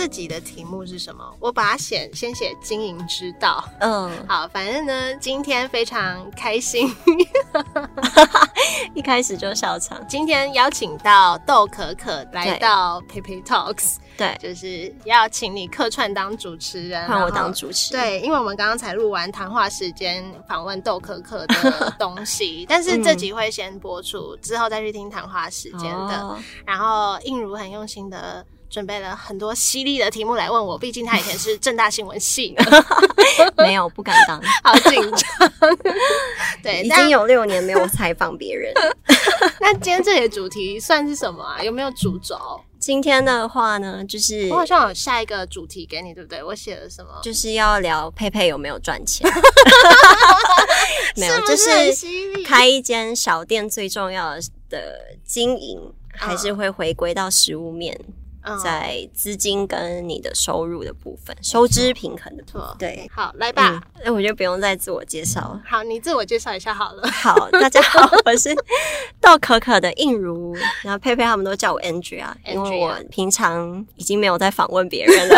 这集的题目是什么？我把它写先写经营之道。嗯，好，反正呢，今天非常开心，一开始就笑场。今天邀请到豆可可来到佩佩 Talks，对，就是要请你客串当主持人，换我当主持。对，因为我们刚刚才录完谈话时间访问豆可可的 东西，但是这集会先播出，之后再去听谈话时间的。哦、然后映如很用心的。准备了很多犀利的题目来问我，毕竟他以前是正大新闻系的，没有不敢当，好紧张。对，已经有六年没有采访别人。那今天这里的主题算是什么啊？有没有主轴？今天的话呢，就是我好像有下一个主题给你，对不对？我写了什么？就是要聊佩佩有没有赚钱？没有，就是开一间小店最重要的经营，还是会回归到食物面。在资金跟你的收入的部分，收支平衡的错。对，好，来吧。那我就不用再自我介绍了。好，你自我介绍一下好了。好，大家好，我是 豆可可的映如，然后佩佩他们都叫我 Angie 啊，因为我平常已经没有在访问别人了，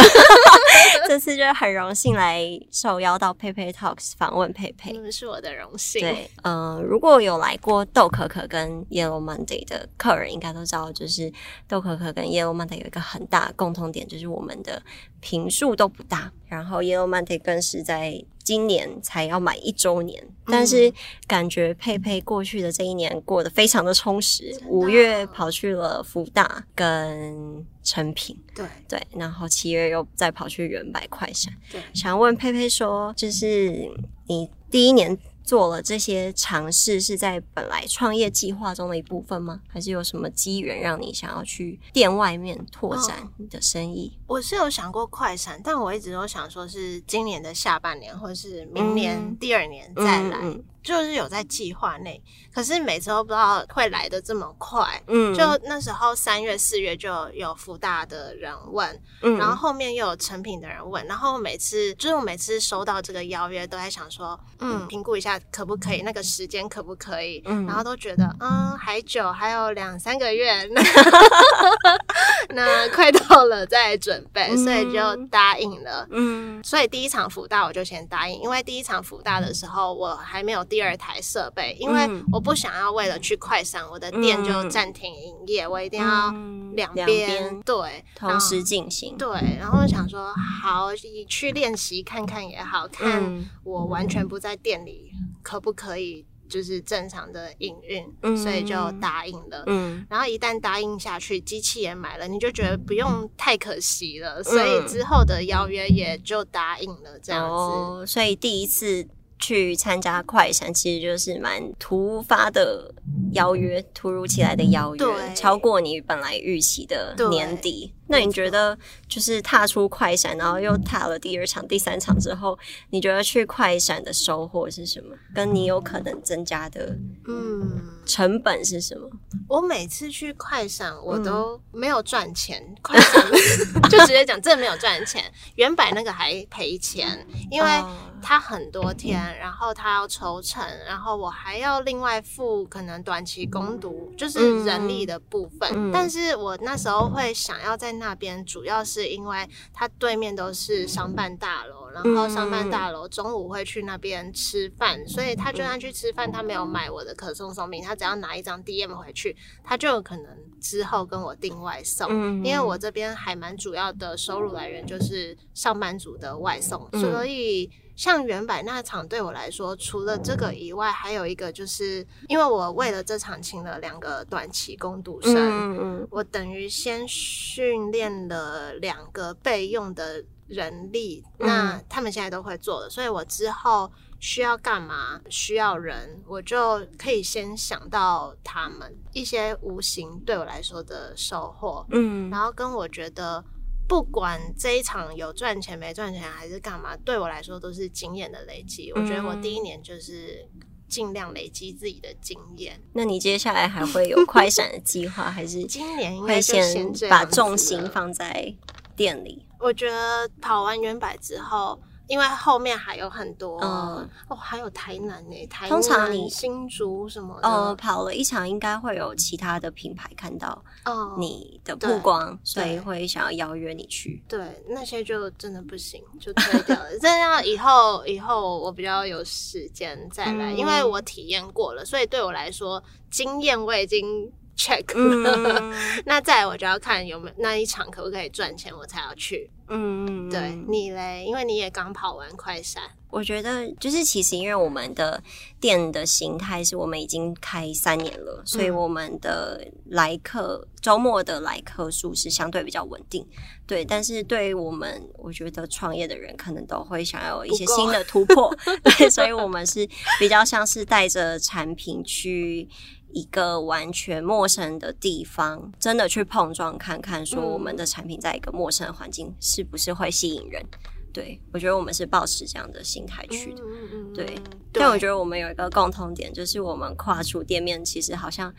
这次就很荣幸来受邀到佩佩 Talks 访问佩佩，嗯，是我的荣幸。对，嗯，如果有来过豆可可跟 Yellow Monday 的客人，应该都知道，就是豆可可跟 Yellow Monday 有。一个很大的共同点就是我们的频数都不大，然后 Yellow Monday 更是在今年才要满一周年，嗯、但是感觉佩佩过去的这一年过得非常的充实。五月跑去了福大跟诚品，对对，然后七月又再跑去原百快闪。对，想问佩佩说，就是你第一年。做了这些尝试是在本来创业计划中的一部分吗？还是有什么机缘让你想要去店外面拓展你的生意？哦，我是有想过快闪，但我一直都想说是今年的下半年，或者是明年第二年再来。嗯嗯嗯就是有在计划内，可是每次都不知道会来的这么快。嗯，就那时候三月四月就有福大的人问，嗯，然后后面又有成品的人问，然后每次就是我每次收到这个邀约，都在想说，嗯，评估一下可不可以，那个时间可不可以，嗯，然后都觉得，嗯，还久，还有两三个月，那，那快到了再准备，所以就答应了。嗯，所以第一场福大我就先答应，因为第一场福大的时候我还没有。第二台设备，因为我不想要为了去快闪，我的店就暂停营业，我一定要两边对同时进行。对，然后想说好，你去练习看看也好，看我完全不在店里可不可以就是正常的营运，所以就答应了。嗯，然后一旦答应下去，机器也买了，你就觉得不用太可惜了，所以之后的邀约也就答应了这样子。哦，所以第一次。去参加快闪，其实就是蛮突发的邀约，突如其来的邀约，超过你本来预期的年底。那你觉得，就是踏出快闪，然后又踏了第二场、第三场之后，你觉得去快闪的收获是什么？跟你有可能增加的嗯成本是什么？我每次去快闪，我都没有赚钱。嗯、快闪 就直接讲，真的没有赚钱。原版那个还赔钱，因为它很多天，然后它要抽成，然后我还要另外付可能短期攻读，就是人力的部分。嗯、但是我那时候会想要在那边主要是因为它对面都是商办大楼，然后商办大楼中午会去那边吃饭，所以他就算去吃饭，他没有买我的可颂松饼，他只要拿一张 DM 回去，他就有可能之后跟我订外送，因为我这边还蛮主要的收入来源就是上班族的外送，所以。像原版那场对我来说，除了这个以外，还有一个就是，因为我为了这场请了两个短期工读生，嗯嗯，我等于先训练了两个备用的人力，那他们现在都会做的，所以我之后需要干嘛，需要人，我就可以先想到他们一些无形对我来说的收获。嗯，然后跟我觉得，不管这一场有赚钱没赚钱还是干嘛，对我来说都是经验的累积。我觉得我第一年就是。尽量累积自己的经验。那你接下来还会有快闪的计划，还是 今年会先把重心放在店里？我觉得跑完原百之后。因为后面还有很多，嗯、哦，还有台南呢，台南通常你新竹什么的，呃，跑了一场，应该会有其他的品牌看到你的曝光，所以会想要邀约你去。对，那些就真的不行，就退掉了。这样以后以后我比较有时间再来，嗯、因为我体验过了，所以对我来说经验我已经 check。嗯、那再来我就要看有没有那一场可不可以赚钱，我才要去。嗯，对你嘞，因为你也刚跑完快闪，我觉得就是其实因为我们的店的形态是我们已经开三年了，所以我们的来客周末的来客数是相对比较稳定。对，但是对于我们，我觉得创业的人可能都会想要有一些新的突破，对，所以我们是比较像是带着产品去。一个完全陌生的地方，真的去碰撞看看，说我们的产品在一个陌生的环境是不是会吸引人？对，我觉得我们是抱持这样的心态去的。对，对，但我觉得我们有一个共同点，就是我们跨出店面，其实好像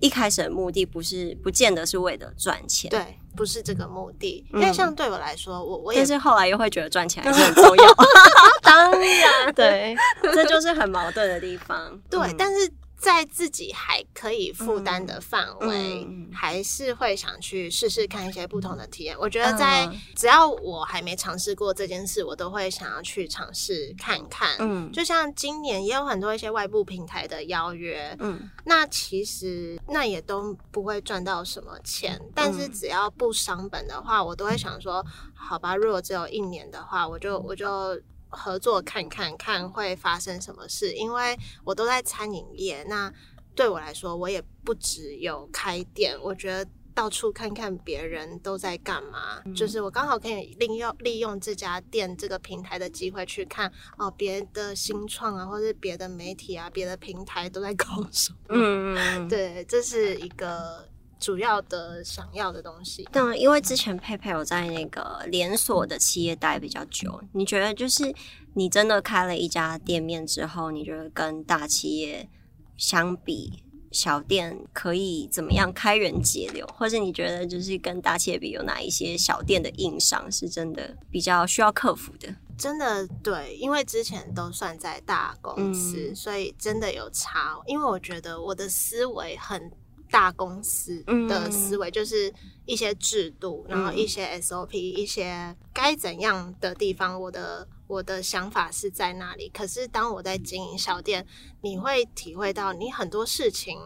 一开始的目的不是，不见得是为了赚钱。对，不是这个目的。因为像对我来说，我我也但是后来又会觉得赚钱还是很重要。当然，对，这就是很矛盾的地方。对，嗯、但是。在自己还可以负担的范围，嗯嗯、还是会想去试试看一些不同的体验。我觉得，在只要我还没尝试过这件事，我都会想要去尝试看看。嗯，就像今年也有很多一些外部平台的邀约，嗯，那其实那也都不会赚到什么钱，但是只要不伤本的话，我都会想说，好吧，如果只有一年的话，我就我就。合作看看看会发生什么事，因为我都在餐饮业，那对我来说，我也不只有开店，我觉得到处看看别人都在干嘛，嗯、就是我刚好可以利用利用这家店这个平台的机会去看哦，别的新创啊，或是别的媒体啊，别的平台都在搞什么，对，这是一个。主要的想要的东西，但因为之前佩佩有在那个连锁的企业待比较久，你觉得就是你真的开了一家店面之后，你觉得跟大企业相比，小店可以怎么样开源节流？或者你觉得就是跟大企业比，有哪一些小店的硬伤是真的比较需要克服的？真的对，因为之前都算在大公司，嗯、所以真的有差。因为我觉得我的思维很。大公司的思维就是一些制度，嗯、然后一些 SOP，一些该怎样的地方，我的我的想法是在那里。可是当我在经营小店，你会体会到你很多事情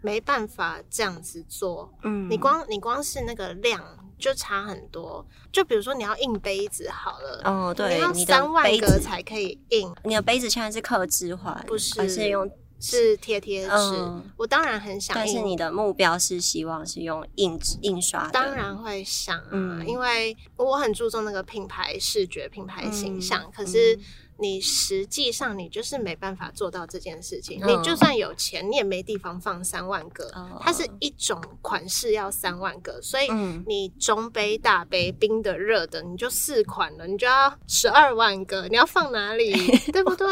没办法这样子做。嗯，你光你光是那个量就差很多。就比如说你要印杯子好了，哦，对，你要三万个才可以印。你的杯子现在是刻字化，不是，而是用？是贴贴纸，嗯、我当然很想。但是你的目标是希望是用印印刷的，当然会想啊，嗯、因为我很注重那个品牌视觉、品牌形象，嗯、可是。你实际上你就是没办法做到这件事情。你就算有钱，你也没地方放三万个。它是一种款式要三万个，所以你中杯、大杯、冰的、热的，你就四款了，你就要十二万个。你要放哪里？对不对？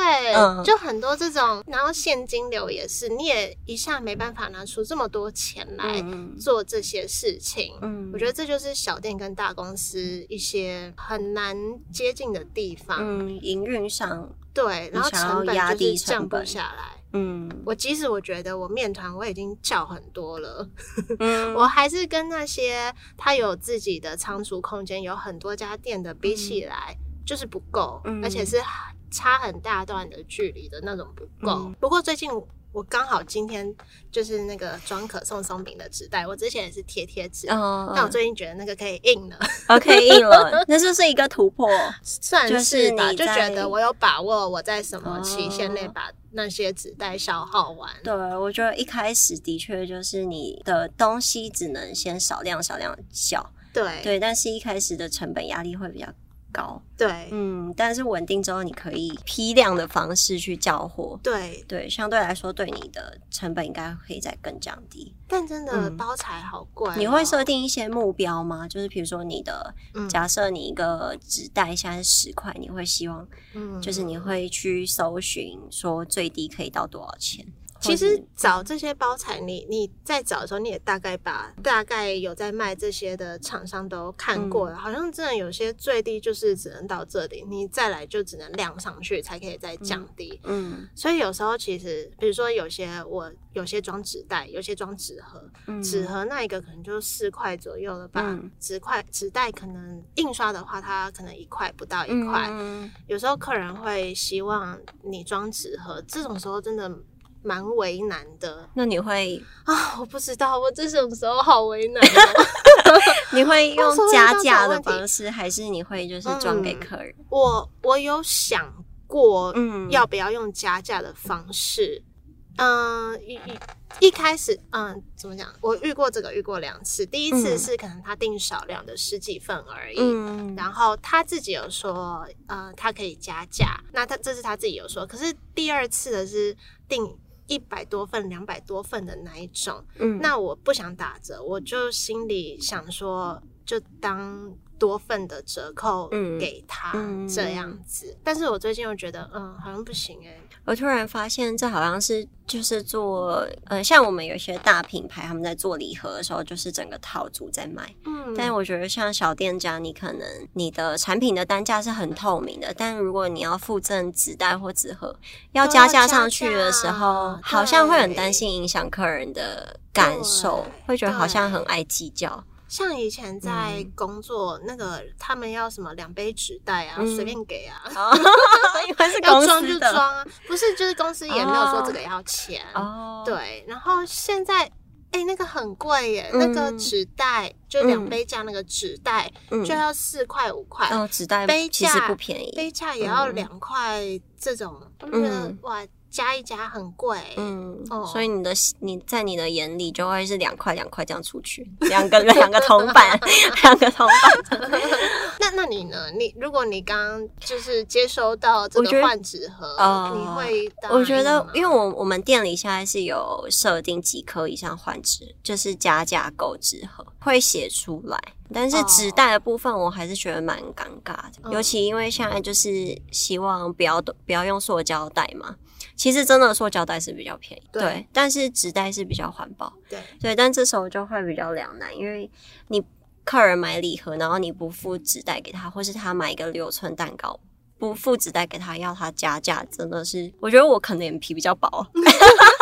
就很多这种，然后现金流也是，你也一下没办法拿出这么多钱来做这些事情。我觉得这就是小店跟大公司一些很难接近的地方。嗯，营运。对，然后成本就是降不下来。嗯，我即使我觉得我面团我已经叫很多了，嗯，我还是跟那些他有自己的仓储空间、有很多家店的比起来，就是不够，嗯，而且是差很大段的距离的那种不够。嗯，不过最近。我刚好今天就是那个装可颂松饼的纸袋，我之前也是贴贴纸，嗯、但我最近觉得那个可以印了，哦，可以印了，那就是一个突破，算是吧，就觉得我有把握我在什么期限内把那些纸袋消耗完。对，我觉得一开始的确就是你的东西只能先少量少量小，对。对，但是一开始的成本压力会比较高。对，嗯，但是稳定之后，你可以批量的方式去交货。对对，相对来说，对你的成本应该可以再更降低。但真的包材好贵、哦嗯，你会设定一些目标吗？就是比如说你的，嗯、假设你一个纸袋现在是十块，你会希望，嗯，就是你会去搜寻说最低可以到多少钱？其实找这些包材，你你在找的时候，你也大概把大概有在卖这些的厂商都看过了，嗯、好像真的有些最低就是只能到这里，你再来就只能量上去才可以再降低。嗯，嗯所以有时候其实，比如说有些我有些装纸袋，有些装纸盒，纸、嗯、盒那一个可能就四块左右了吧，纸块纸袋可能印刷的话，它可能一块不到一块。嗯、有时候客人会希望你装纸盒，这种时候真的。蛮为难的，那你会啊？我不知道，我这种时候好为难哦。你会用加价的方式，还是你会就是装给客人？嗯、我我有想过，嗯，要不要用加价的方式？嗯，一一一开始，嗯，怎么讲？我遇过这个，遇过两次。第一次是可能他订少量的十几份而已，嗯，然后他自己有说，呃，他可以加价。那他这是他自己有说，可是第二次的是订。一百多份、两百多份的那一种，嗯，那我不想打折，我就心里想说，就当多份的折扣给他，嗯，这样子。但是我最近又觉得，嗯，好像不行诶。我突然发现，这好像是就是做呃，像我们有些大品牌，他们在做礼盒的时候，就是整个套组在卖。嗯，但是我觉得像小店家，你可能你的产品的单价是很透明的，但如果你要附赠纸袋或纸盒，要加价上去的时候，好像会很担心影响客人的感受，会觉得好像很爱计较。像以前在工作，嗯、那个他们要什么两杯纸袋啊，随、嗯、便给啊，因为是 公司的，要装就装啊，不是就是公司也没有说这个要钱哦。对，然后现在哎、欸，那个很贵耶，嗯、那个纸袋就两杯价那个纸袋就要四块五块哦，纸袋杯其实不便宜，杯架也要两块这种，我觉得哇。加一加很贵，嗯，哦、所以你的你在你的眼里就会是两块两块这样出去，两个两个铜板，两个铜板。那那你呢？你如果你刚刚就是接收到这个换纸盒，呃、你会？我觉得，因为我我们店里现在是有设定几颗以上换纸，就是加价购纸盒会写出来，但是纸袋的部分我还是觉得蛮尴尬的，哦、尤其因为现在就是希望不要不要用塑胶袋嘛。其实真的塑胶袋是比较便宜，对，对，但是纸袋是比较环保，对。对，但这时候就会比较两难，因为你客人买礼盒，然后你不付纸袋给他，或是他买一个六寸蛋糕不付纸袋给他，要他加价，真的是，我觉得我可能脸皮比较薄。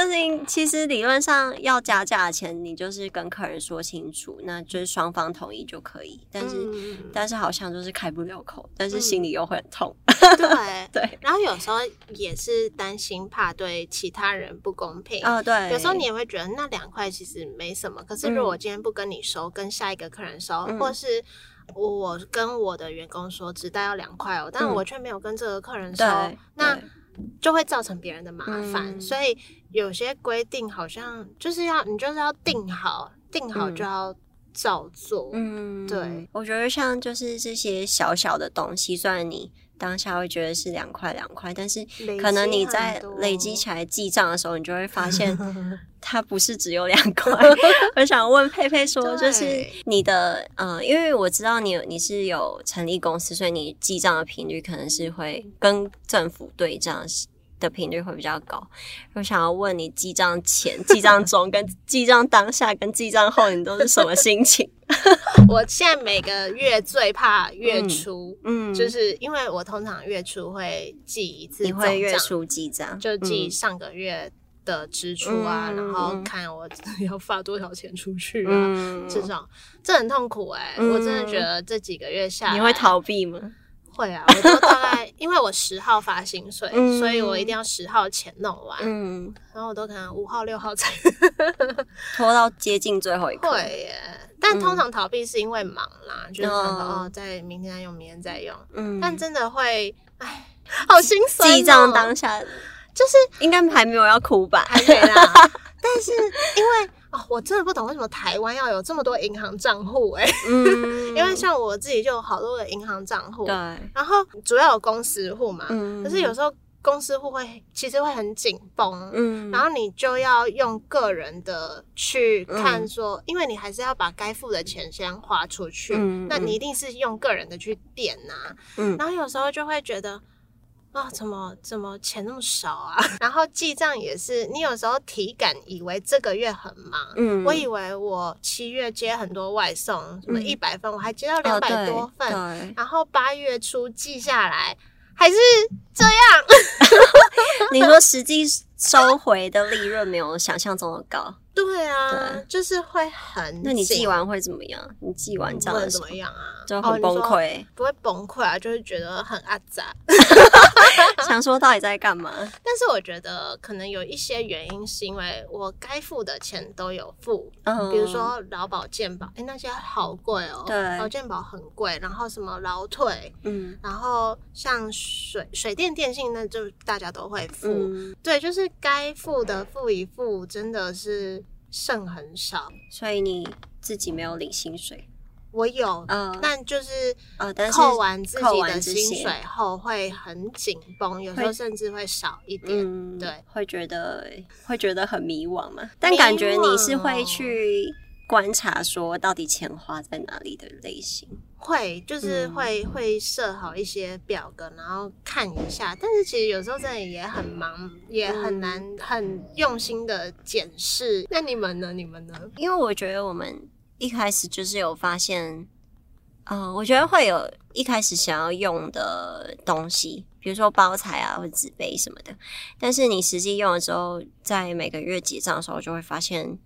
就是其实理论上要加价钱，你就是跟客人说清楚，那就是双方同意就可以。但是、嗯、但是好像就是开不了口，但是心里又会很痛。嗯、对对，然后有时候也是担心怕对其他人不公平啊、哦。对，有时候你也会觉得那两块其实没什么，可是如果我今天不跟你收，嗯、跟下一个客人收，嗯、或是我跟我的员工说只带要两块哦，但我却没有跟这个客人收，嗯、那。就会造成别人的麻烦，嗯、所以有些规定好像就是要你就是要定好，定好就要照做。嗯，对，我觉得像就是这些小小的东西，虽然你。当下会觉得是两块两块，但是可能你在累积起来记账的时候，你就会发现 它不是只有两块。我想问佩佩说，就是你的呃，因为我知道你你是有成立公司，所以你记账的频率可能是会跟政府对账的频率会比较高。我想要问你，记账前、记账中、跟记账当下、跟记账后，你都是什么心情？我现在每个月最怕月初，嗯，嗯，就是因为我通常月初会记一次，你会月初记账，就记上个月的支出啊，嗯、然后看我 要发多少钱出去啊，嗯、这种这很痛苦哎、我真的觉得这几个月下来，你会逃避吗？会啊，我都大概 因为我十号发薪水，嗯、所以我一定要十号前弄完，嗯，然后我都可能五号六号才 拖到接近最后一刻。会耶，但通常逃避是因为忙啦，嗯、就是哦，在明天再用，明天再用，嗯，但真的会，哎，好心酸、喔。记账当下就是应该还没有要哭吧？还没啦，但是因为。哦，我真的不懂为什么台湾要有这么多银行账户哎，嗯，因为像我自己就有好多的银行账户，对，然后主要有公司户嘛，嗯，可是有时候公司户会其实会很紧绷，嗯，然后你就要用个人的去看说，嗯、因为你还是要把该付的钱先花出去，嗯，那你一定是用个人的去点呐、啊，嗯，然后有时候就会觉得。啊、哦，怎么怎么钱那么少啊？然后记账也是，你有时候体感以为这个月很忙，嗯，我以为我七月接很多外送，什么一百份，嗯、我还接到两百多份，哦、然后八月初记下来还是这样。你说实际收回的利润没有想象中的高。对啊，对就是会很。那你记完会怎么样？你记完账会怎么样啊？就很崩溃？哦、不会崩溃啊，就是觉得很阿杂，想说到底在干嘛？但是我觉得可能有一些原因，是因为我该付的钱都有付，嗯、比如说劳保健保，哎，那些好贵哦，对，劳健保很贵，然后什么劳退，嗯，然后像水水电电信，那就大家都会付，嗯、对，就是该付的付一付，真的是。剩很少，所以你自己没有领薪水。我有，嗯，但就是呃，扣完自己的薪水后会很紧绷，有时候甚至会少一点，嗯、对，会觉得会觉得很迷惘嘛。但感觉你是会去观察说到底钱花在哪里的类型。会，就是会、嗯、会设好一些表格，然后看一下。但是其实有时候真的也很忙，也很难很用心的检视。那你们呢？你们呢？因为我觉得我们一开始就是有发现，嗯、呃，我觉得会有一开始想要用的东西，比如说包材啊或者纸杯什么的。但是你实际用了之后，在每个月结账的时候，就会发现。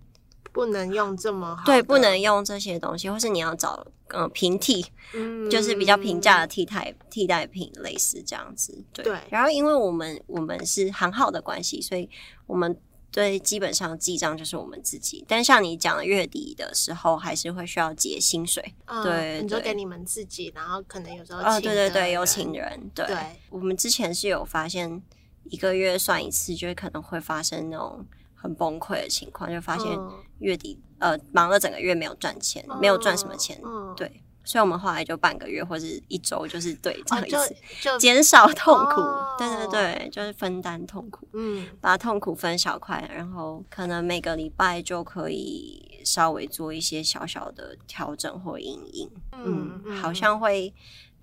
不能用这么好，对，不能用这些东西，或是你要找嗯平替，嗯，就是比较平价的替代替代品，类似这样子。对，对然后因为我们我们是行号的关系，所以我们对基本上记账就是我们自己。但像你讲的月底的时候，还是会需要结薪水。嗯、对，你就给你们自己，然后可能有时候哦，对对对，有请人。对，对我们之前是有发现，一个月算一次，就会可能会发生那种。很崩溃的情况，就发现月底、嗯、呃忙了整个月没有赚钱，嗯、没有赚什么钱，嗯、对，所以我们后来就半个月或者一周就是对这样一次，减、哦、少痛苦，哦、对对。对，就是分担痛苦，嗯，把痛苦分小块，然后可能每个礼拜就可以稍微做一些小小的调整或阴影，嗯，嗯好像会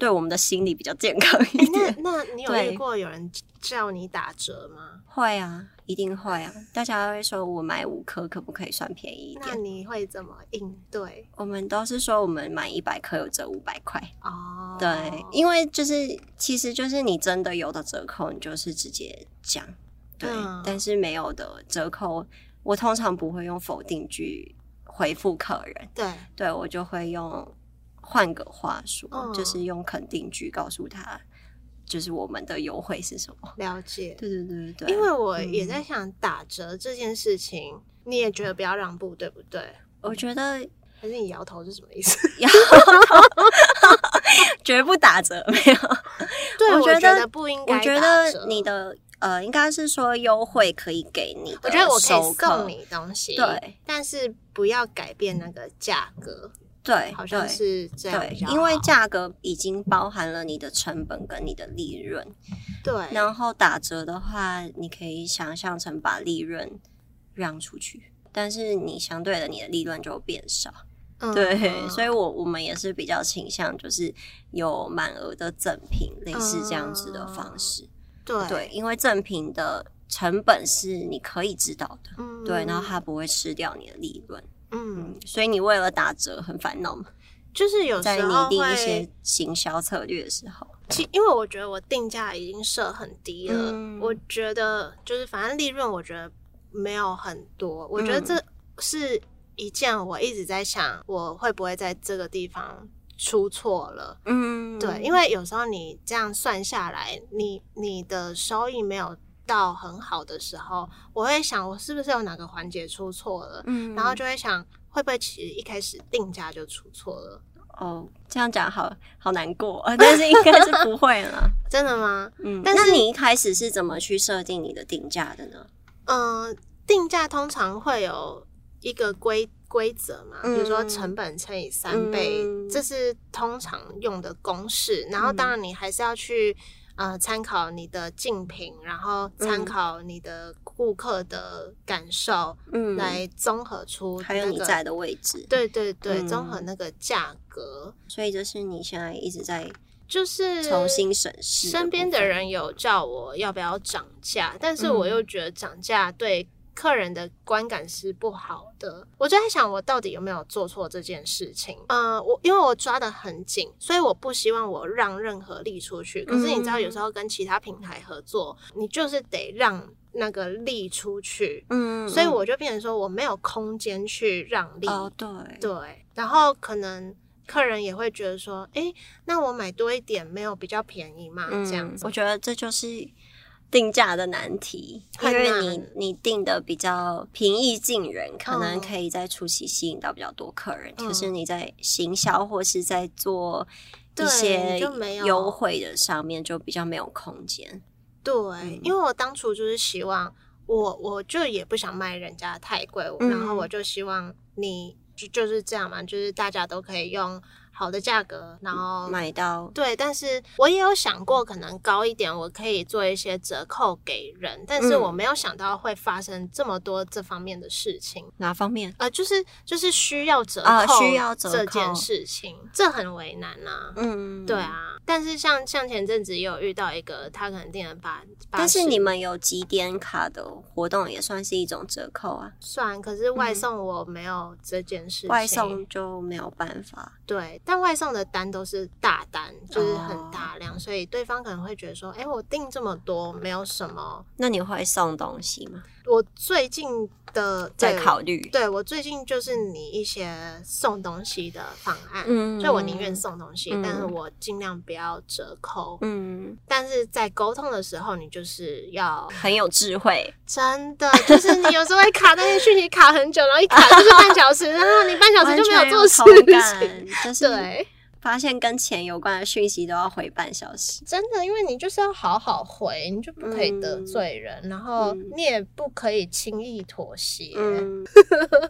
对我们的心理比较健康一点。欸、那那你有遇过有人叫你打折吗？会啊。一定会啊！大家会说，我买五颗可不可以算便宜一点？那你会怎么应对？我们都是说，我们买一百颗有折五百块哦。对，因为就是其实就是你真的有的折扣，你就是直接讲。对，嗯、但是没有的折扣，我通常不会用否定句回复客人。对，对我就会用换个话说，嗯、就是用肯定句告诉他。就是我们的优惠是什么？了解，对对对对，因为我也在想打折这件事情，嗯、你也觉得不要让步，对不对？我觉得还是你摇头是什么意思？摇头，绝不打折，没有。对，我觉得不应该。我觉得你的呃，应该是说优惠可以给你，我觉得我可以送你东西，对，但是不要改变那个价格。对，好像是这样。对，因为价格已经包含了你的成本跟你的利润。对，然后打折的话，你可以想象成把利润让出去，但是你相对的你的利润就变少。嗯、对，所以我我们也是比较倾向就是有满额的赠品，类似这样子的方式。嗯、对，对，因为赠品的成本是你可以知道的，嗯、对，然后它不会吃掉你的利润。嗯，所以你为了打折很烦恼吗？就是有时候在拟定一些行销策略的时候，其因为我觉得我定价已经设很低了，嗯、我觉得就是反正利润我觉得没有很多，我觉得这是一件我一直在想我会不会在这个地方出错了。嗯，对，因为有时候你这样算下来，你你的收益没有到很好的时候，我会想我是不是有哪个环节出错了，嗯，然后就会想会不会其实一开始定价就出错了。哦，这样讲好好难过，但是应该是不会了。真的吗？嗯，但是你一开始是怎么去设定你的定价的呢？嗯、呃，定价通常会有一个规规则嘛，比如说成本乘以三倍，嗯、这是通常用的公式。然后当然你还是要去呃参考你的竞品，然后参考你的顾客的感受，嗯，来综合出、那个、还有你在的位置。对对对，综合那个价格。所以这是你现在一直在。就是重新审视，身边的人有叫我要不要涨价，但是我又觉得涨价对客人的观感是不好的。我就在想，我到底有没有做错这件事情？嗯、呃，我因为我抓的很紧，所以我不希望我让任何利出去。可是你知道，有时候跟其他平台合作，你就是得让那个利出去。嗯，所以我就变成说，我没有空间去让利。哦，对对，然后可能。客人也会觉得说：“哎、欸，那我买多一点，没有比较便宜嘛？嗯、这样子，我觉得这就是定价的难题，因为你你定的比较平易近人，可能可以在初期吸引到比较多客人。嗯、可是你在行销或是在做一些优惠的上面，就比较没有空间。对，嗯、因为我当初就是希望我我就也不想卖人家太贵，嗯、然后我就希望你。”就就是这样嘛，就是大家都可以用好的价格，然后买到。对，但是我也有想过，可能高一点，我可以做一些折扣给人，但是我没有想到会发生这么多这方面的事情。哪方面？呃，就是就是需要折扣，需要折扣这件事情，这很为难啊。嗯，对啊。但是像像前阵子也有遇到一个，他可能订了八，但是你们有几点卡的活动，也算是一种折扣啊。算，可是外送我没有这件事情，外送就没有办法。对，但外送的单都是大单，就是很大量，哦、所以对方可能会觉得说，哎、欸，我订这么多，没有什么。那你会送东西吗？我最近的在考虑，对，我最近就是你一些送东西的方案，嗯，所以我宁愿送东西，嗯、但是我尽量不要折扣，嗯，但是在沟通的时候，你就是要很有智慧，真的，就是你有时候会卡那些讯息卡很久，然后一卡就是半小时，然后你半小时就没有做事情，就是、对。发现跟钱有关的讯息都要回半小时，真的，因为你就是要好好回，你就不可以得罪人，嗯、然后你也不可以轻易妥协。嗯，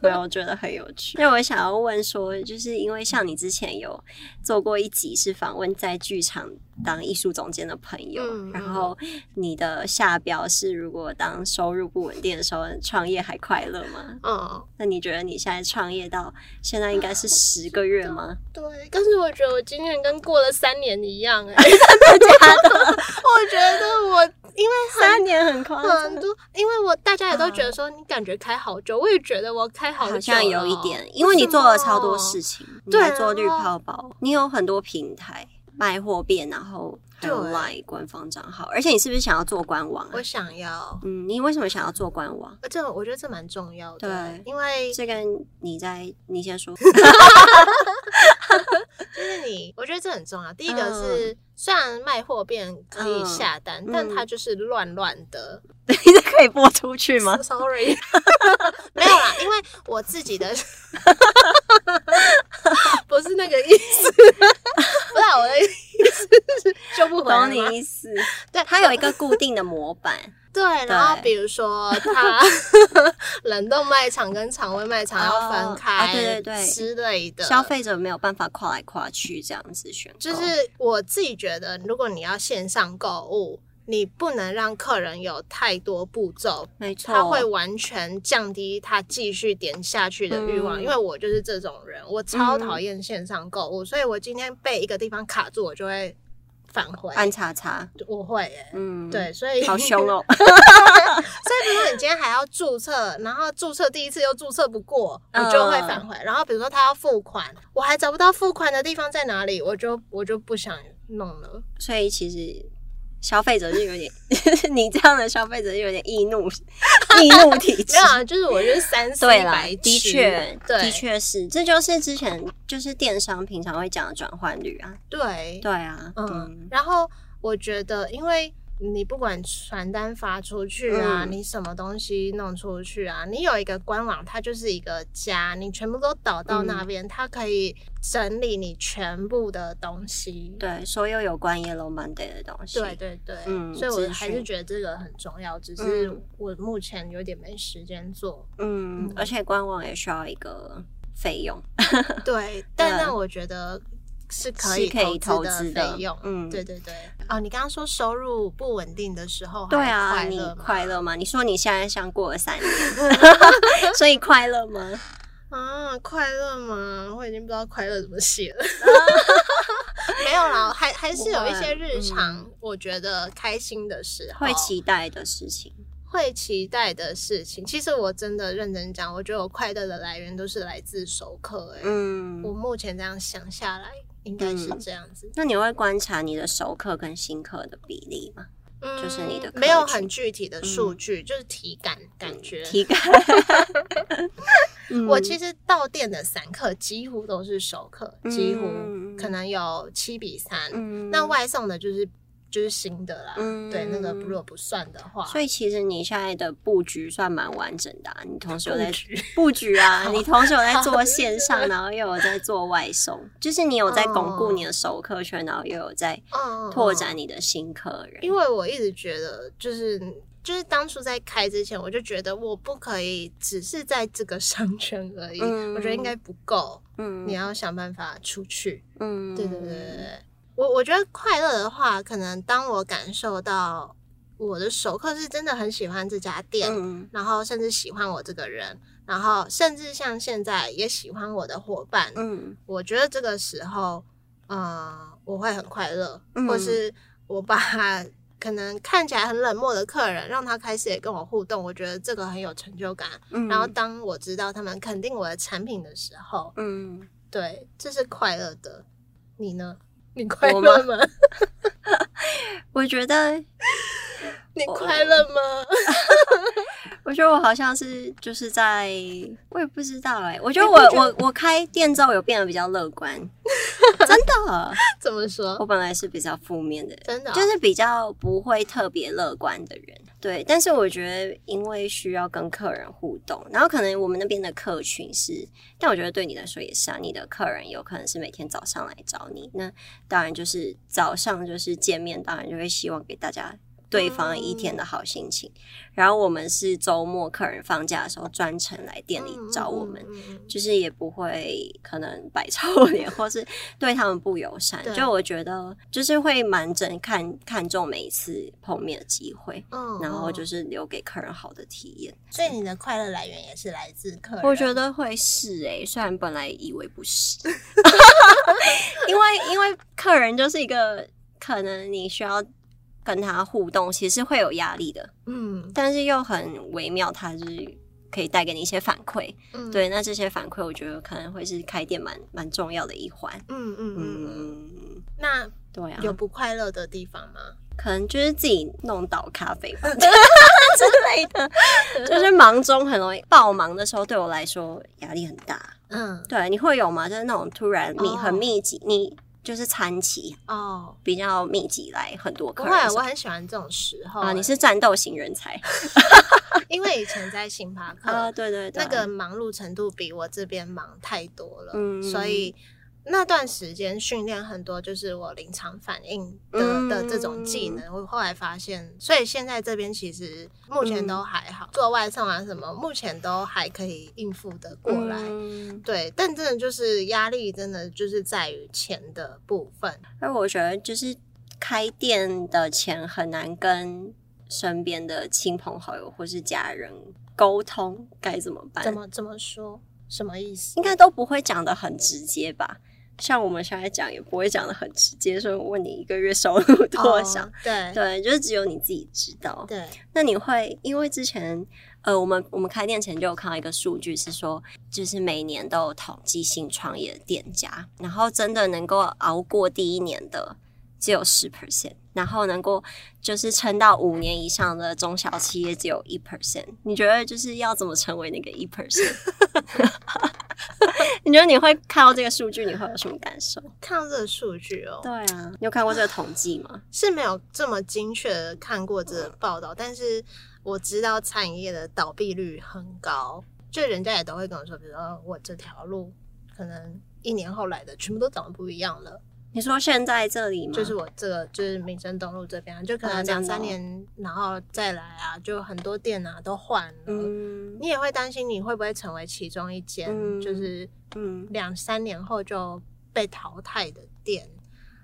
没有，我觉得很有趣。那我想要问说，就是因为像你之前有做过一集是访问在剧场当艺术总监的朋友，嗯、然后你的下标是如果当收入不稳定的时候，创业还快乐吗？嗯，那你觉得你现在创业到现在应该是十个月吗？对，但是我觉得我今天跟过了三年一样、欸，哎，真的假的？我觉得我因为三年很快很多，因为我大家也都觉得说你感觉开好久，我也觉得我开好久，好像有一点，因为你做了超多事情，你还做绿泡包，你有很多平台。卖货变，然后还有 LINE 官方账号，而且你是不是想要做官网啊？我想要。嗯，你为什么想要做官网？这我觉得这蛮重要的。对，因为这跟你在你先说，就是你，我觉得这很重要。第一个是，嗯、虽然卖货变可以下单，嗯、但它就是乱乱的。你这可以播出去吗？Sorry，没有啦，因为我自己的不是那个意思。不是我的意思，是就不懂你意思。对，它有一个固定的模板。对，然后比如说，它 冷冻卖场跟常温卖场要分开，对对对之类的，消费者没有办法跨来跨去这样子选。就是我自己觉得，如果你要线上购物。你不能让客人有太多步骤，没错，他会完全降低他继续点下去的欲望。嗯、因为我就是这种人，我超讨厌线上购物，嗯、所以我今天被一个地方卡住，我就会返回按叉叉，我会、欸，嗯，对，所以好凶哦。所以比如说你今天还要注册，然后注册第一次又注册不过，我就会返回。呃、然后比如说他要付款，我还找不到付款的地方在哪里，我就我就不想弄了。所以其实。消费者就有点，你这样的消费者就有点易怒，易怒体质。没有啊，就是我就是三思白痴。的确，的确是，这就是之前就是电商平常会讲的转换率啊。对，对啊，嗯。然后我觉得，因为你不管传单发出去啊，嗯、你什么东西弄出去啊，你有一个官网，它就是一个家，你全部都导到那边，嗯、它可以整理你全部的东西。对，所有有关 Yellow Monday 的东西。对对对，嗯，所以我还是觉得这个很重要，只是我目前有点没时间做。嗯，嗯而且官网也需要一个费用。对，但但我觉得。是可以投资的费用，嗯，对对对。哦，你刚刚说收入不稳定的时候，对啊，你快乐吗？你说你现在像过了三年，所以快乐吗？啊，快乐吗？我已经不知道快乐怎么写了。没有啦，还还是有一些日常，我觉得开心的时候，会期待的事情，会期待的事情。其实我真的认真讲，我觉得我快乐的来源都是来自熟客。哎，嗯，我目前这样想下来。应该是这样子，嗯。那你会观察你的熟客跟新客的比例吗？嗯，就是你的没有很具体的数据，嗯、就是体感感觉。体感。我其实到店的散客几乎都是熟客，几乎可能有七比三，嗯。那外送的就是。就是新的啦，嗯、对，那个如果不算的话，所以其实你现在的布局算蛮完整的、啊。你同时有在布局啊，你同时有在做线上，然后又有在做外送，就是你有在巩固你的熟客圈，然后又有在拓展你的新客人。因为我一直觉得，就是就是当初在开之前，我就觉得我不可以只是在这个商圈而已，嗯、我觉得应该不够，嗯，你要想办法出去，嗯，对对对对对。我我觉得快乐的话，可能当我感受到我的熟客是真的很喜欢这家店，嗯、然后甚至喜欢我这个人，然后甚至像现在也喜欢我的伙伴，嗯，我觉得这个时候，呃，我会很快乐，嗯、或是我把 可能看起来很冷漠的客人，让他开始也跟我互动，我觉得这个很有成就感。嗯、然后当我知道他们肯定我的产品的时候，嗯，对，这是快乐的。你呢？你 快乐吗？我觉得你快乐吗？我觉得我好像是就是在，我也不知道哎、欸。我觉得我我我开店之后有变得比较乐观，真的？怎么说？我本来是比较负面的人，真的、哦，就是比较不会特别乐观的人。对，但是我觉得，因为需要跟客人互动，然后可能我们那边的客群是，但我觉得对你来说也是啊。你的客人有可能是每天早上来找你，那当然就是早上就是见面，当然就会希望给大家。对方一天的好心情，嗯、然后我们是周末客人放假的时候专程来店里找我们，嗯、就是也不会可能摆臭脸或是对他们不友善。就我觉得就是会蛮真看看重每一次碰面的机会，嗯、然后就是留给客人好的体验。所以你的快乐来源也是来自客人？我觉得会是诶、欸，虽然本来以为不是，因为因为客人就是一个可能你需要。跟他互动其实会有压力的，嗯，但是又很微妙，他是可以带给你一些反馈，嗯，对，那这些反馈我觉得可能会是开店蛮蛮重要的一环，嗯嗯嗯，那对啊，有不快乐的地方吗？可能就是自己弄倒咖啡吧 之类的，就是忙中很容易爆忙的时候，对我来说压力很大，嗯，对，你会有吗？就是那种突然密很密集你。就是餐期哦，比较密集，来很多客人。不会，我很喜欢这种时候啊！你是战斗型人才，因为以前在星巴克啊，对对对，那个忙碌程度比我这边忙太多了，嗯，所以。那段时间训练很多，就是我临场反应的、嗯、的这种技能。我后来发现，所以现在这边其实目前都还好，嗯、做外送啊什么，目前都还可以应付的过来。嗯、对，但真的就是压力，真的就是在于钱的部分。而我觉得，就是开店的钱很难跟身边的亲朋好友或是家人沟通，该怎么办？怎么怎么说？什么意思？应该都不会讲的很直接吧？像我们现在讲也不会讲的很直接，说我问你一个月收入多少？Oh, 对对，就是只有你自己知道。对，那你会因为之前呃，我们我们开店前就有看到一个数据，是说就是每年都有统计性创业的店家，然后真的能够熬过第一年的只有十 percent，然后能够就是撑到五年以上的中小企业只有一 percent。你觉得就是要怎么成为那个一 percent？你觉得你会看到这个数据，你会有什么感受？看到这个数据哦，对啊，你有看过这个统计吗？是没有这么精确的看过这个报道，但是我知道餐饮业的倒闭率很高，就人家也都会跟我说，比如说我这条路可能一年后来的全部都长得不一样了。你说现在这里吗？就是我这个就是民生东路这边，就可能两三年、啊、然后再来啊，就很多店啊都换了。嗯，你也会担心你会不会成为其中一间，嗯、就是嗯两三年后就被淘汰的店，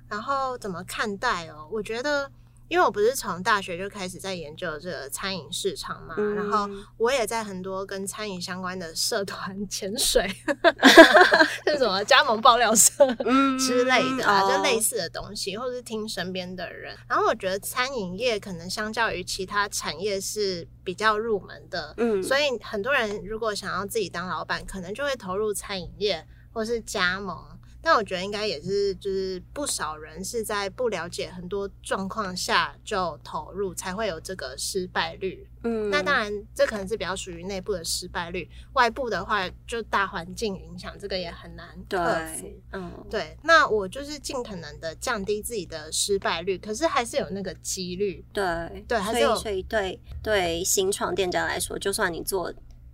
然后怎么看待哦？我觉得。因为我不是从大学就开始在研究这个餐饮市场嘛，嗯、然后我也在很多跟餐饮相关的社团 潜水，是什么加盟爆料社 之类的啊，嗯、就类似的东西，或者是听身边的人。然后我觉得餐饮业可能相较于其他产业是比较入门的，嗯，所以很多人如果想要自己当老板，可能就会投入餐饮业或是加盟。但我觉得应该也是，就是不少人是在不了解很多状况下就投入，才会有这个失败率。嗯，那当然，这可能是比较属于内部的失败率。外部的话，就大环境影响，这个也很难克服。嗯，对。那我就是尽可能的降低自己的失败率，可是还是有那个几率。对，对，还是有。所以，对对新创店家来说，就算你做。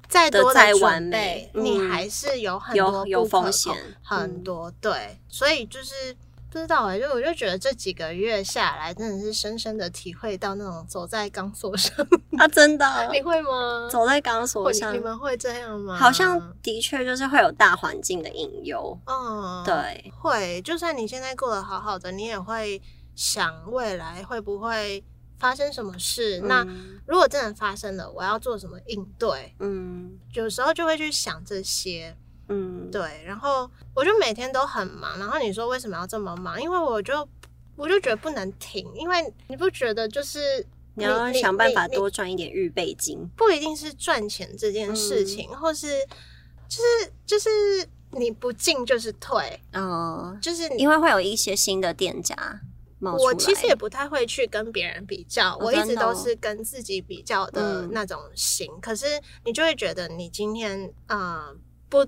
再多的再完美，嗯、你还是有很多有有风险，很多对，所以就是不知道哎，就我就觉得这几个月下来，真的是深深的体会到那种走在钢索上啊，真的，你会吗？走在钢索上你，你们会这样吗？好像的确就是会有大环境的隐忧，嗯，对，会，就算你现在过得好好的，你也会想未来会不会。发生什么事？嗯、那如果真的发生了，我要做什么应对？嗯，有时候就会去想这些。嗯，对。然后我就每天都很忙。然后你说为什么要这么忙？因为我就我就觉得不能停。因为你不觉得就是你，你要想办法多赚一点预备金？不一定是赚钱这件事情，嗯、或是就是就是你不进就是退。嗯，就是因为会有一些新的店家。我其实也不太会去跟别人比较，我一直都是跟自己比较的那种型。嗯、可是你就会觉得，你今天啊、呃、不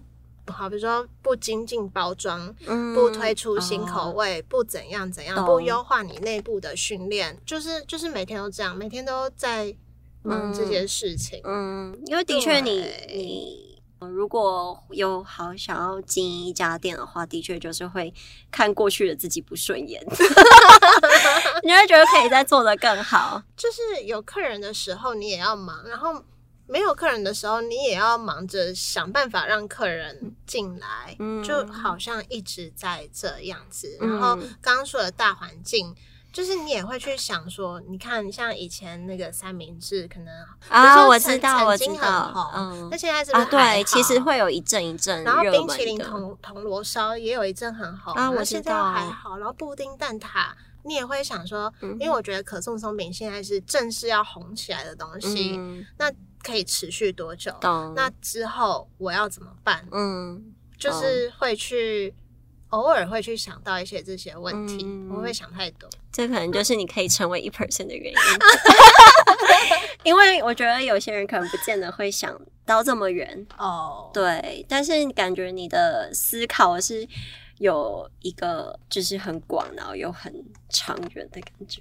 好，比如说不精进包装，嗯、不推出新口味，哦、不怎样怎样，不优化你内部的训练，就是就是每天都这样，每天都在忙这些事情。嗯，嗯，因为的确你你。如果有好想要经营一家店的话，的确就是会看过去的自己不顺眼，你会觉得可以再做得更好。就是有客人的时候，你也要忙；然后没有客人的时候，你也要忙着想办法让客人进来。嗯，就好像一直在这样子。然后刚刚说的大环境。就是你也会去想说，你看像以前那个三明治，可能啊，我知道，我知道，嗯，那现在是不是啊？对，其实会有一阵一阵。然后冰淇淋铜铜锣烧也有一阵很红啊，我现在还好。然后布丁蛋挞，你也会想说，因为我觉得可颂松饼现在是正式要红起来的东西，那可以持续多久？那之后我要怎么办？嗯，就是会去。偶尔会去想到一些这些问题，嗯、我会想太多。这可能就是你可以成为一 person 的原因，因为我觉得有些人可能不见得会想到这么远哦。对，但是感觉你的思考是有一个就是很广，然后又很长远的感觉。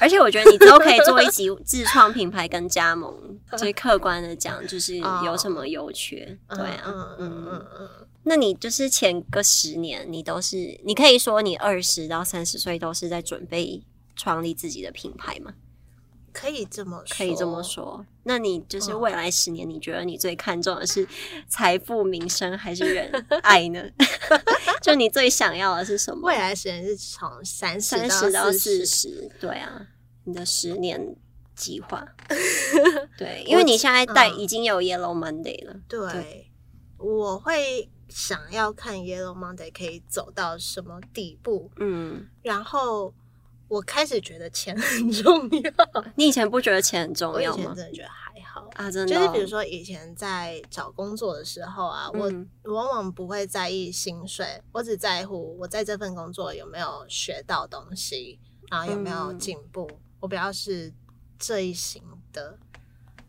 而且我觉得你都可以做一集自创品牌跟加盟，最客观的讲，就是 有什么优缺。哦、对啊，嗯嗯嗯嗯。那你就是前个十年，你都是，你可以说你二十到三十岁都是在准备创立自己的品牌吗？可以这么说，可以这么说。那你就是未来十年，你觉得你最看重的是财富、名声还是人 爱呢？就你最想要的是什么？未来十年是从三三十到四十，对啊，你的十年计划。对，因为你现在带已经有 Yellow Monday 了，对，对我会。想要看 Yellow Monday 可以走到什么地步？嗯，然后我开始觉得钱很重要。你以前不觉得钱很重要吗？我以前真的觉得还好啊，真的。就是比如说以前在找工作的时候啊，嗯、我往往不会在意薪水，我只在乎我在这份工作有没有学到东西，然后有没有进步。嗯、我比较是这一型的。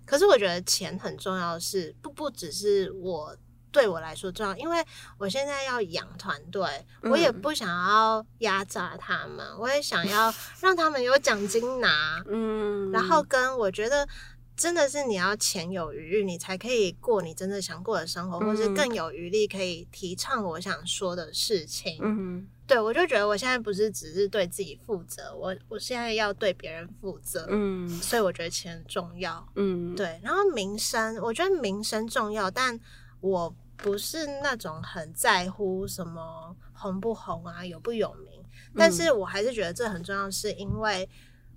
可是我觉得钱很重要是，是不不只是我。对我来说重要，因为我现在要养团队，我也不想要压榨他们，嗯、我也想要 让他们有奖金拿。嗯，然后跟我觉得真的是你要钱有余裕，你才可以过你真正想过的生活，嗯、或是更有余力可以提倡我想说的事情。嗯，对，我就觉得我现在不是只是对自己负责，我我现在要对别人负责。嗯，所以我觉得钱很重要。嗯，对，然后名声，我觉得名声重要，但我。不是那种很在乎什么红不红啊，有不有名，但是我还是觉得这很重要，是因为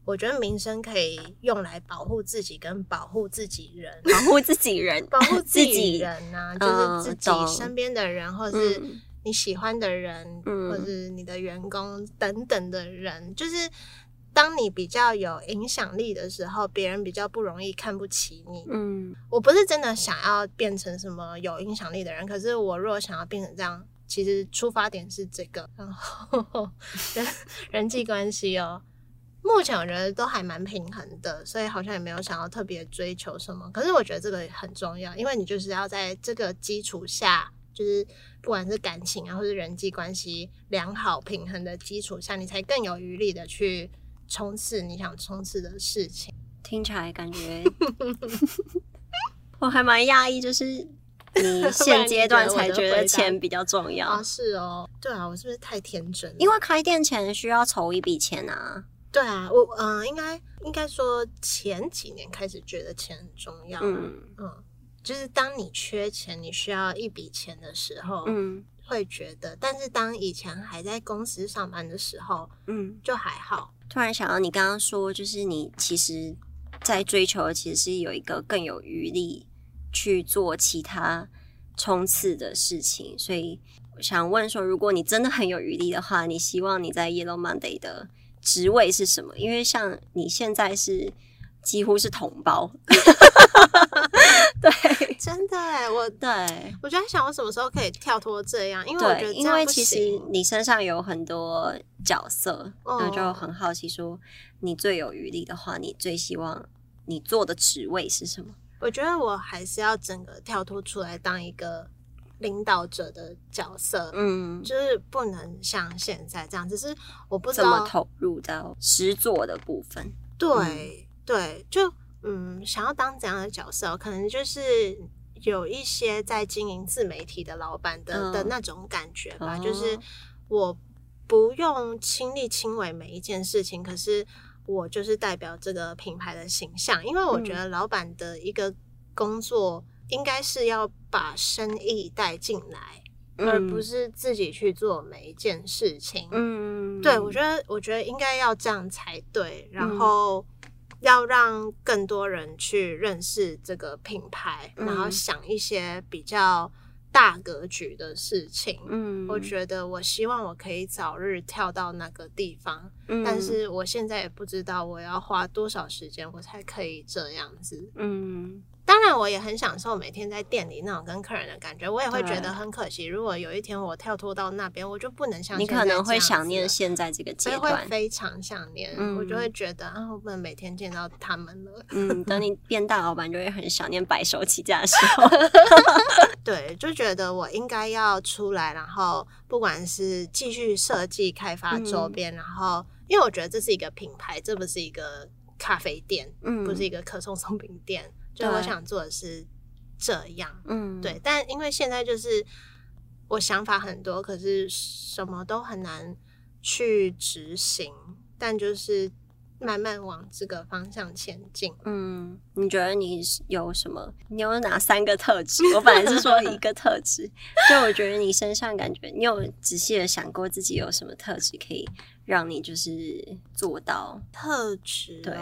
我觉得名声可以用来保护自己跟保护自己人，保护自己人，保护自己人啊，就是自己身边的人，或是你喜欢的人，或是你的员工等等的人，就是。当你比较有影响力的时候，别人比较不容易看不起你。嗯，我不是真的想要变成什么有影响力的人，可是我如果想要变成这样，其实出发点是这个。然后 人人际关系哦，目前我觉得都还蛮平衡的，所以好像也没有想要特别追求什么。可是我觉得这个很重要，因为你就是要在这个基础下，就是不管是感情啊，或是人际关系良好平衡的基础下，你才更有余力的去。冲刺你想冲刺的事情，听起来感觉 我还蛮讶异，就是你 现阶段才觉得钱比较重要啊？是哦，对啊，我是不是太天真？因为开店前需要筹一笔钱啊。对啊，我嗯、呃，应该应该说前几年开始觉得钱很重要，嗯嗯，就是当你缺钱，你需要一笔钱的时候，嗯，会觉得，但是当以前还在公司上班的时候，嗯，就还好。突然想到，你刚刚说，就是你其实，在追求的其实是有一个更有余力去做其他冲刺的事情，所以我想问说，如果你真的很有余力的话，你希望你在 Yellow Monday 的职位是什么？因为像你现在是。几乎是同胞，对，真的哎，我对。我就在想我什么时候可以跳脱这样，因为我觉得因为其实你身上有很多角色，哦、那就很好奇说，你最有余力的话，你最希望你做的职位是什么？我觉得我还是要整个跳脱出来当一个领导者的角色，嗯，就是不能像现在这样，只是我不知道怎么投入到实作的部分，对。嗯。对，就嗯，想要当怎样的角色，可能就是有一些在经营自媒体的老板的、嗯、的那种感觉吧。哦、就是我不用亲力亲为每一件事情，可是我就是代表这个品牌的形象。因为我觉得老板的一个工作应该是要把生意带进来，嗯、而不是自己去做每一件事情。嗯，对，我觉得我觉得应该要这样才对。然后。要让更多人去认识这个品牌，嗯、然后想一些比较大格局的事情。嗯，我觉得我希望我可以早日跳到那个地方，嗯、但是我现在也不知道我要花多少时间，我才可以这样子。嗯。当然，我也很享受每天在店里那种跟客人的感觉。我也会觉得很可惜，如果有一天我跳脱到那边，我就不能像。你可能会想念现在这个阶段，会非常想念。嗯、我就会觉得啊，我不能每天见到他们了。嗯，等你变大老板，就会很想念白手起家的时候。对，就觉得我应该要出来，然后不管是继续设计、开发周边，嗯、然后因为我觉得这是一个品牌，这不是一个咖啡店，嗯，不是一个可颂松饼店。就我想做的是这样，嗯，对，但因为现在就是我想法很多，可是什么都很难去执行，但就是慢慢往这个方向前进。嗯，你觉得你有什么？你有哪三个特质？我本来是说一个特质，就我觉得你身上感觉，你有仔细的想过自己有什么特质可以让你就是做到特质？对，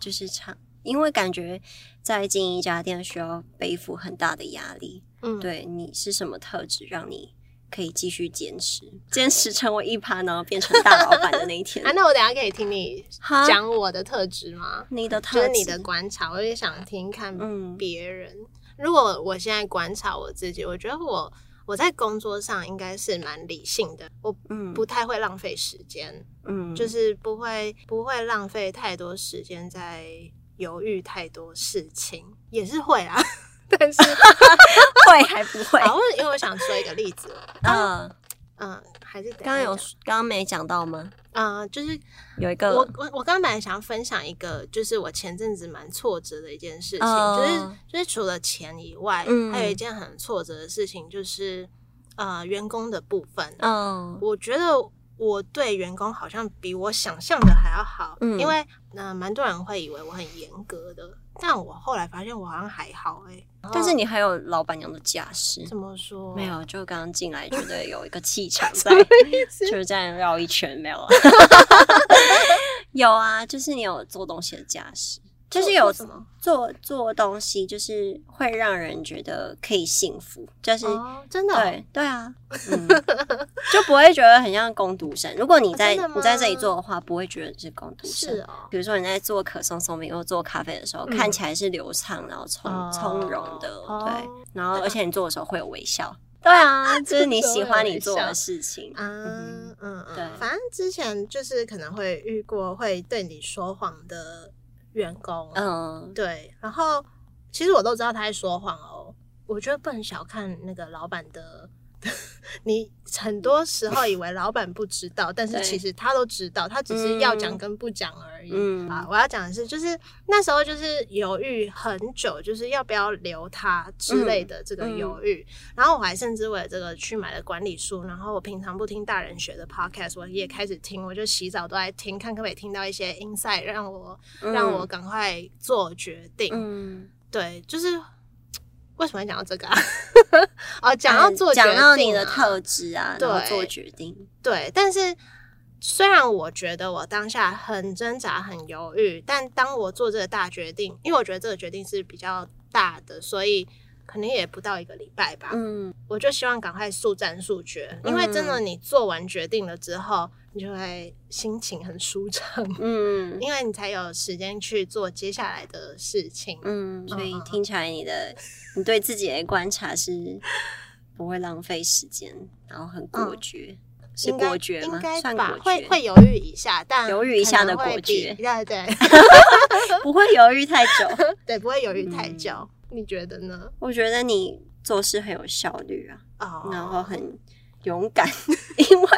就是长。因为感觉在经营一家店需要背负很大的压力，嗯，对，你是什么特质让你可以继续坚持，坚持成为一趴，然后变成大老板的那一天？啊，那我等下可以听你讲我的特质吗？你的特质，就是你的观察，我也想听看别人。嗯，如果我现在观察我自己，我觉得我我在工作上应该是蛮理性的，我不太会浪费时间，嗯，就是不会不会浪费太多时间在。犹豫太多事情也是会啊，但是 会还不会？好，因为我想说一个例子，嗯嗯，还是刚刚有刚刚没讲到吗？嗯，就是有一个我我我刚刚本来想要分享一个，就是我前阵子蛮挫折的一件事情，就是就是除了钱以外，还有一件很挫折的事情，就是呃员工的部分。嗯，我觉得。我对员工好像比我想象的还要好，嗯，因为那蛮多人会以为我很严格的，但我后来发现我好像还好哎。但是你还有老板娘的架势，怎么说？没有，就刚刚进来觉得有一个气场 在，就是这样绕一圈没有？有啊，就是你有做东西的架势。就是有什么做做东西，就是会让人觉得可以幸福，就是、哦、真的对对啊，嗯、就不会觉得很像工读生。如果你在、哦、你在这里做的话，不会觉得你是工读生。是哦，比如说你在做可颂松饼或做咖啡的时候，嗯、看起来是流畅，然后从从容的，哦、对，然后而且你做的时候会有微笑。对啊，就是你喜欢你做的事情。啊嗯嗯，对，反正之前就是可能会遇过会对你说谎的。员工，嗯，对，然后其实我都知道他在说谎哦。我觉得不能小看那个老板的，你很多时候以为老板不知道，但是其实他都知道，他只是要讲跟不讲而已。嗯，啊，我要讲的是，就是那时候就是犹豫很久，就是要不要留他之类的这个犹豫。然后我还甚至为了这个去买了管理书，然后我平常不听大人学的 podcast，我也开始听，我就洗澡都在听，看可不可以听到一些 insight，让我、嗯、让我赶快做决定。嗯，对，就是。为什么会讲到这个啊？哦，讲到做决定，讲到你的特质啊，对，做决定。对，但是虽然我觉得我当下很挣扎、很犹豫，但当我做这个大决定，因为我觉得这个决定是比较大的，所以。可能也不到一个礼拜吧，嗯，我就希望赶快速战速决，因为真的你做完决定了之后，你就会心情很舒畅，嗯，因为你才有时间去做接下来的事情，嗯，所以听起来你的你对自己的观察是不会浪费时间，然后很果决，是果决吗？应该算果决，会会犹豫一下，但犹豫一下的果决，对对，不会犹豫太久，对，不会犹豫太久。你觉得呢？我觉得你做事很有效率啊，oh. 然后很勇敢。因为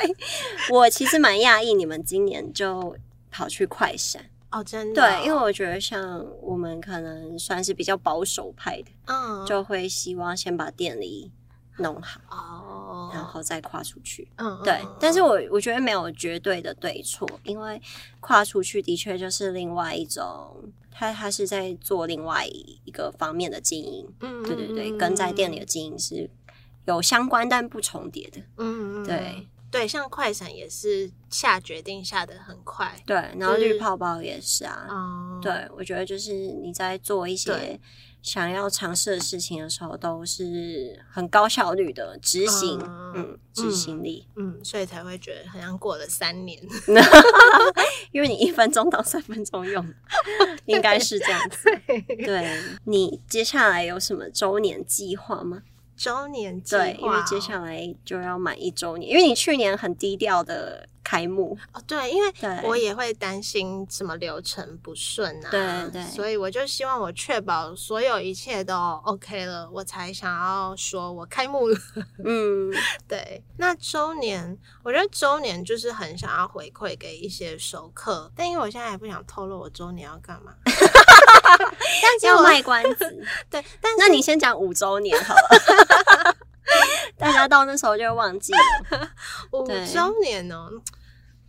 我其实蛮讶异，你们今年就跑去快闪哦，oh, 真的哦？对，因为我觉得像我们可能算是比较保守派的，嗯，oh. 就会希望先把店里弄好哦，oh. 然后再跨出去。嗯，oh. 对。但是我我觉得没有绝对的对错，因为跨出去的确就是另外一种。他他是在做另外一个方面的经营，嗯，对对对，跟在店里的经营是有相关但不重叠的，嗯，对对，像快闪也是下决定下的很快，对，然后绿泡泡也是啊，就是、对，我觉得就是你在做一些。想要尝试的事情的时候，都是很高效率的执行，嗯，执行力，嗯，所以才会觉得好像过了三年，因为你一分钟到三分钟用，应该是这样子。对，你接下来有什么周年计划吗？周年计划，对，因为接下来就要满一周年，因为你去年很低调的。开幕哦，对，因为我也会担心什么流程不顺啊，对对，所以我就希望我确保所有一切都 OK 了，我才想要说我开幕了。嗯，对。那周年，我觉得周年就是很想要回馈给一些熟客，但因为我现在也不想透露我周年要干嘛，但是要卖关子。对，但那你先讲五周年好了。大家到那时候就会忘记了 五周年哦，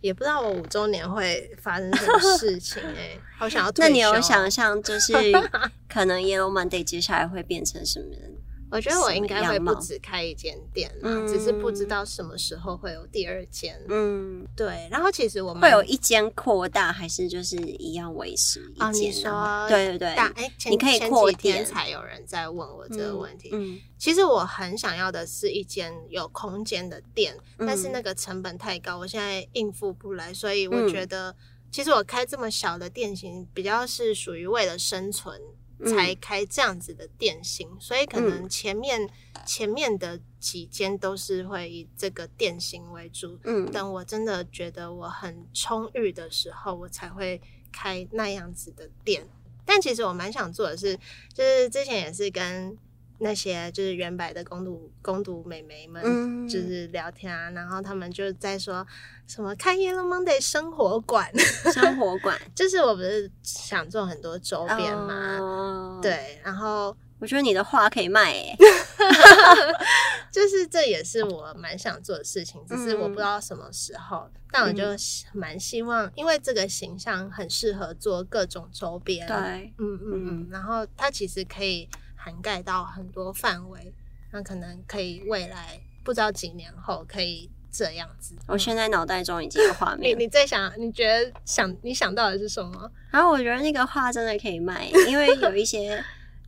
也不知道我五周年会发生什么事情哎、欸，好想要。那你有想象就是 可能 Yellow Monday 接下来会变成什么人？我觉得我应该会不止开一间店，嗯，只是不知道什么时候会有第二间。嗯，对。然后其实我们会有一间扩大，还是就是一样维持一间？你说对对对，哎，你可以扩店。才有人在问我这个问题。嗯，其实我很想要的是一间有空间的店，但是那个成本太高，我现在应付不来，所以我觉得其实我开这么小的店型，比较是属于为了生存。才开这样子的店型，嗯、所以可能前面、嗯、前面的几间都是会以这个店型为主。嗯，等我真的觉得我很充裕的时候，我才会开那样子的店。但其实我蛮想做的是，就是之前也是跟那些就是原版的攻读攻读美眉们，就是聊天啊，嗯、然后他们就在说什么开 Yellow Monday 生活馆，生活馆 就是我不是想做很多周边嘛，哦、对，然后我觉得你的画可以卖诶，就是这也是我蛮想做的事情，只是我不知道什么时候，嗯、但我就蛮希望，因为这个形象很适合做各种周边，对，嗯嗯嗯，嗯。然后它其实可以。涵盖到很多范围，那可能可以未来不知道几年后可以这样子。我现在脑袋中已经有画 面。你你最想，你觉得想你想到的是什么？然后我觉得那个画真的可以卖，因为有一些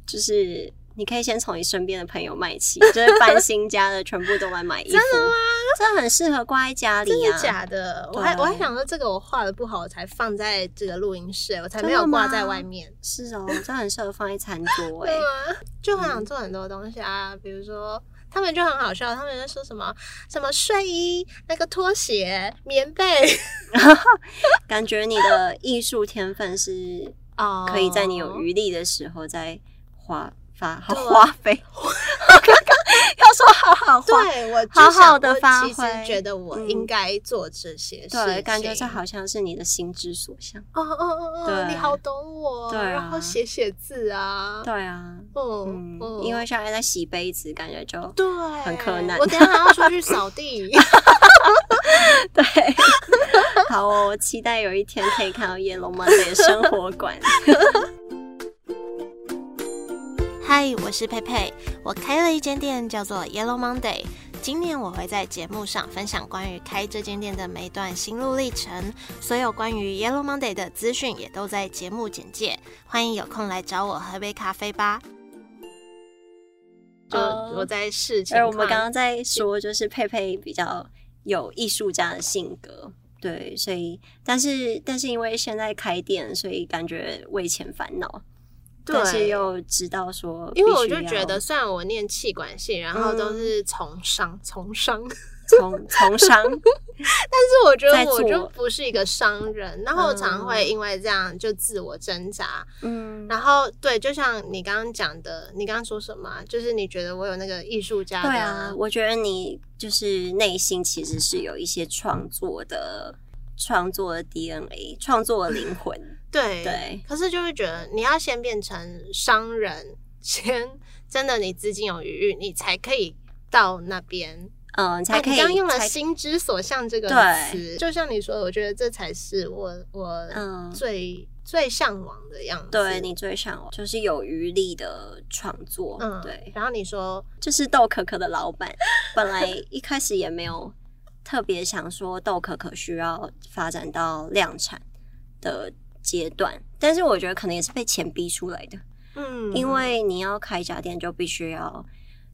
就是。你可以先从你身边的朋友买起，就是搬新家的全部都来买衣服。真的吗？这很适合挂在家里。真的假的？我还我还想说这个我画的不好，我才放在这个录音室，我才没有挂在外面。是哦，这很适合放在餐桌 哎。就很想做很多东西啊，嗯、比如说他们就很好笑，他们在说什么什么睡衣、那个拖鞋、棉被，感觉你的艺术天分是哦，可以在你有余力的时候再画。发好花费，要说好好花，对我好好的发挥。其实觉得我应该做这些事情，对，感觉这好像是你的心之所向。哦哦哦哦，你好懂我，对，然后写写字啊，对啊，嗯，因为现在在洗杯子，感觉就对，很可难。我等下还要出去扫地，对，好哦，我期待有一天可以看到 Yellow Monday 的生活馆。嗨，我是佩佩，我开了一间店，叫做 Yellow Monday。今年我会在节目上分享关于开这间店的每段心路历程，所有关于 Yellow Monday 的资讯也都在节目简介。欢迎有空来找我喝杯咖啡吧。就我在试而我们刚刚在说，就是佩佩比较有艺术家的性格，对，所以但是但是因为现在开店，所以感觉为钱烦恼。对，但是又知道说，因为我就觉得，虽然我念气管系，然后都是从商，从、嗯、商，从从商，但是我觉得我就不是一个商人，然后我常常会因为这样就自我挣扎。嗯，然后对，就像你刚刚讲的，你刚刚说什么？就是你觉得我有那个艺术家的？对啊，我觉得你就是内心其实是有一些创作的。创作的 DNA，创作的灵魂，对 对。对，可是就会觉得，你要先变成商人，先真的你资金有余裕，你才可以到那边。嗯，才可以。刚用了“心之所向”这个词，就像你说的，我觉得这才是我我最、嗯、最向往的样子。对，你最向往就是有余力的创作。嗯，对。然后你说，就是豆可可的老板，本来一开始也没有。特别想说豆可可需要发展到量产的阶段，但是我觉得可能也是被钱逼出来的。嗯，因为你要开一家店，就必须要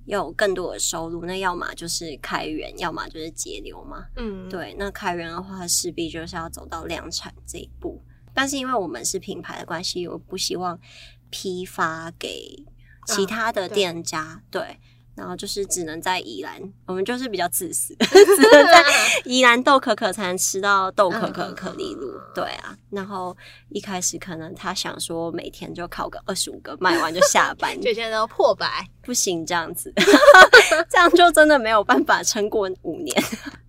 有更多的收入，那要么就是开源，要么就是节流嘛。嗯，对，那开源的话，势必就是要走到量产这一步。但是因为我们是品牌的关系，我不希望批发给其他的店家。啊、对。对然后就是只能在宜兰，我们就是比较自私，只能在宜兰豆可可才能吃到豆可可可丽露。对啊，然后一开始可能他想说每天就烤个二十五个，卖完就下班，就现在都破百，不行这样子，这样就真的没有办法撑过五年，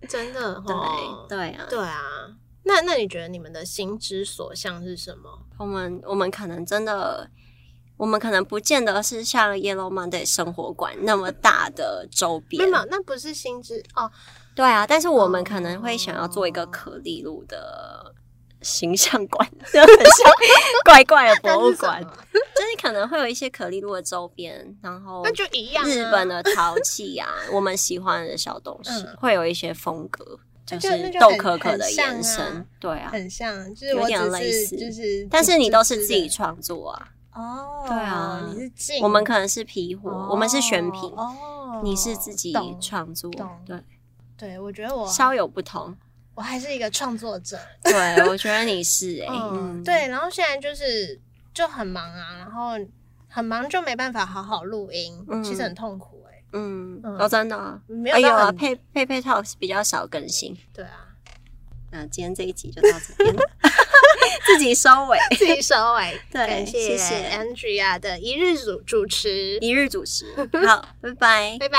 真的哦。对对啊，对啊。那那你觉得你们的心之所向是什么？我们我们可能真的。我们可能不见得是像 Yellow Monday 生活馆那么大的周边，没有，那不是心之哦，对啊，但是我们可能会想要做一个可丽露的形象馆，就 很像怪怪的博物馆，就是可能会有一些可丽露的周边，然后那就一样，日本的陶器啊，我们喜欢的小东西，会有一些风格，就是豆可可的延伸，对啊，很像，就是有点类似，就是，但是你都是自己创作啊。哦，对啊，你是进，我们可能是皮货，我们是选品，哦，你是自己创作，对，对，我觉得我稍有不同，我还是一个创作者，对，我觉得你是哎，嗯，对，然后现在就是就很忙啊，然后很忙就没办法好好录音，其实很痛苦哎，嗯，哦，真的，没有啊，佩佩佩 Talks 比较少更新，对啊，那今天这一集就到这边。了。自己收尾，自己收尾。对，感谢谢谢 Andrea 的一日主主持，一日主持。好，拜拜，拜拜。